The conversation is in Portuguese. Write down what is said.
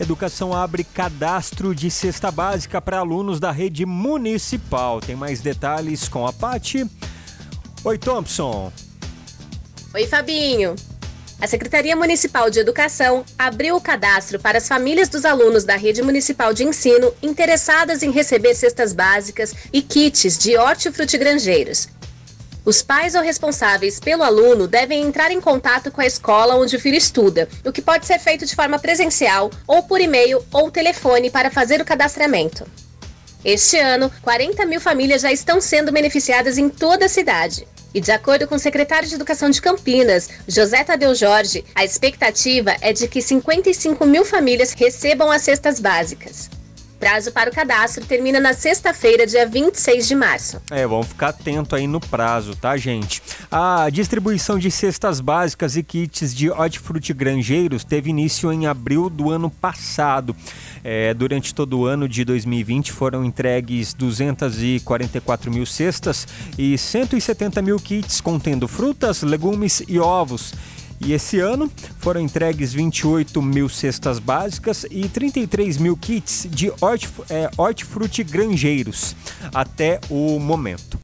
Educação abre cadastro de cesta básica para alunos da rede municipal. Tem mais detalhes com a Pati. Oi, Thompson. Oi, Fabinho. A Secretaria Municipal de Educação abriu o cadastro para as famílias dos alunos da rede municipal de ensino interessadas em receber cestas básicas e kits de hortifrutigranjeiros. Os pais ou responsáveis pelo aluno devem entrar em contato com a escola onde o filho estuda, o que pode ser feito de forma presencial ou por e-mail ou telefone para fazer o cadastramento. Este ano, 40 mil famílias já estão sendo beneficiadas em toda a cidade. E de acordo com o secretário de Educação de Campinas, José Tadeu Jorge, a expectativa é de que 55 mil famílias recebam as cestas básicas. Prazo para o cadastro termina na sexta-feira, dia 26 de março. É, vamos ficar atento aí no prazo, tá, gente? A distribuição de cestas básicas e kits de hortifruti granjeiros teve início em abril do ano passado. É, durante todo o ano de 2020 foram entregues 244 mil cestas e 170 mil kits contendo frutas, legumes e ovos. E esse ano foram entregues 28 mil cestas básicas e 33 mil kits de hortifruti é, granjeiros até o momento.